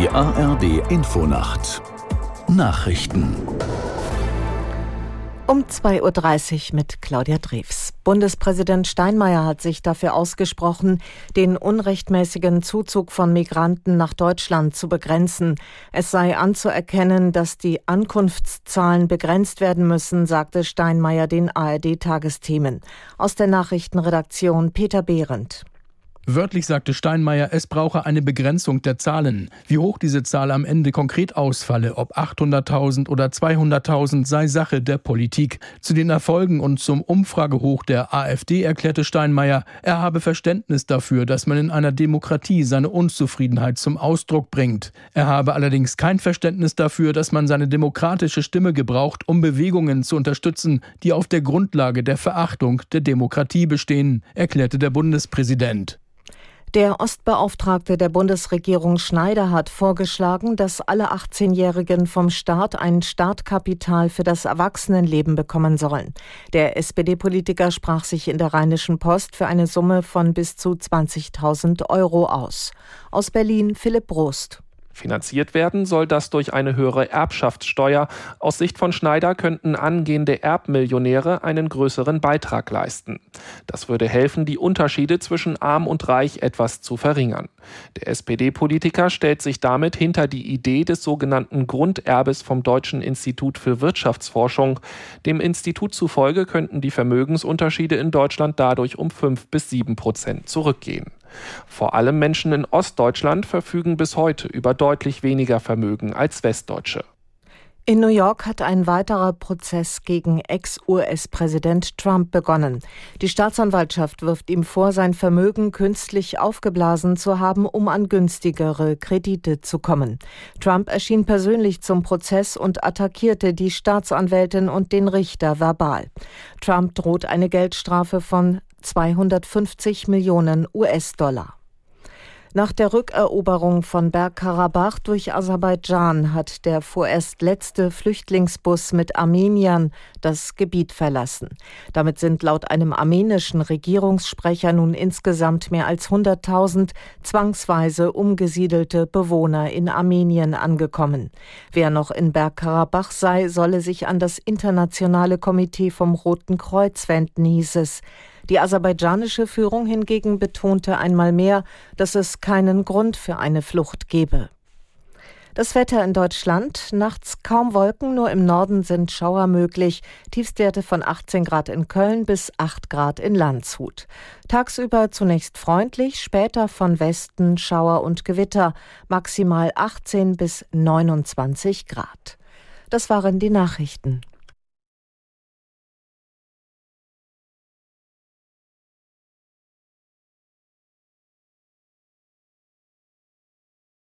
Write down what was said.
Die ARD Infonacht Nachrichten um 2.30 Uhr mit Claudia Drews. Bundespräsident Steinmeier hat sich dafür ausgesprochen, den unrechtmäßigen Zuzug von Migranten nach Deutschland zu begrenzen. Es sei anzuerkennen, dass die Ankunftszahlen begrenzt werden müssen, sagte Steinmeier den ARD-Tagesthemen. Aus der Nachrichtenredaktion Peter Behrendt. Wörtlich sagte Steinmeier, es brauche eine Begrenzung der Zahlen. Wie hoch diese Zahl am Ende konkret ausfalle, ob 800.000 oder 200.000, sei Sache der Politik. Zu den Erfolgen und zum Umfragehoch der AfD erklärte Steinmeier, er habe Verständnis dafür, dass man in einer Demokratie seine Unzufriedenheit zum Ausdruck bringt. Er habe allerdings kein Verständnis dafür, dass man seine demokratische Stimme gebraucht, um Bewegungen zu unterstützen, die auf der Grundlage der Verachtung der Demokratie bestehen, erklärte der Bundespräsident. Der Ostbeauftragte der Bundesregierung Schneider hat vorgeschlagen, dass alle 18-Jährigen vom Staat ein Startkapital für das Erwachsenenleben bekommen sollen. Der SPD-Politiker sprach sich in der Rheinischen Post für eine Summe von bis zu 20.000 Euro aus. Aus Berlin Philipp Brost. Finanziert werden soll das durch eine höhere Erbschaftssteuer. Aus Sicht von Schneider könnten angehende Erbmillionäre einen größeren Beitrag leisten. Das würde helfen, die Unterschiede zwischen arm und reich etwas zu verringern. Der SPD-Politiker stellt sich damit hinter die Idee des sogenannten Grunderbes vom Deutschen Institut für Wirtschaftsforschung. Dem Institut zufolge könnten die Vermögensunterschiede in Deutschland dadurch um fünf bis sieben Prozent zurückgehen. Vor allem Menschen in Ostdeutschland verfügen bis heute über deutlich weniger Vermögen als Westdeutsche. In New York hat ein weiterer Prozess gegen Ex-US-Präsident Trump begonnen. Die Staatsanwaltschaft wirft ihm vor, sein Vermögen künstlich aufgeblasen zu haben, um an günstigere Kredite zu kommen. Trump erschien persönlich zum Prozess und attackierte die Staatsanwältin und den Richter verbal. Trump droht eine Geldstrafe von 250 Millionen US-Dollar. Nach der Rückeroberung von Bergkarabach durch Aserbaidschan hat der vorerst letzte Flüchtlingsbus mit Armeniern das Gebiet verlassen. Damit sind laut einem armenischen Regierungssprecher nun insgesamt mehr als 100.000 zwangsweise umgesiedelte Bewohner in Armenien angekommen. Wer noch in Bergkarabach sei, solle sich an das internationale Komitee vom Roten Kreuz wenden, hieß es. Die aserbaidschanische Führung hingegen betonte einmal mehr, dass es keinen Grund für eine Flucht gebe. Das Wetter in Deutschland. Nachts kaum Wolken, nur im Norden sind Schauer möglich. Tiefstwerte von 18 Grad in Köln bis 8 Grad in Landshut. Tagsüber zunächst freundlich, später von Westen Schauer und Gewitter. Maximal 18 bis 29 Grad. Das waren die Nachrichten.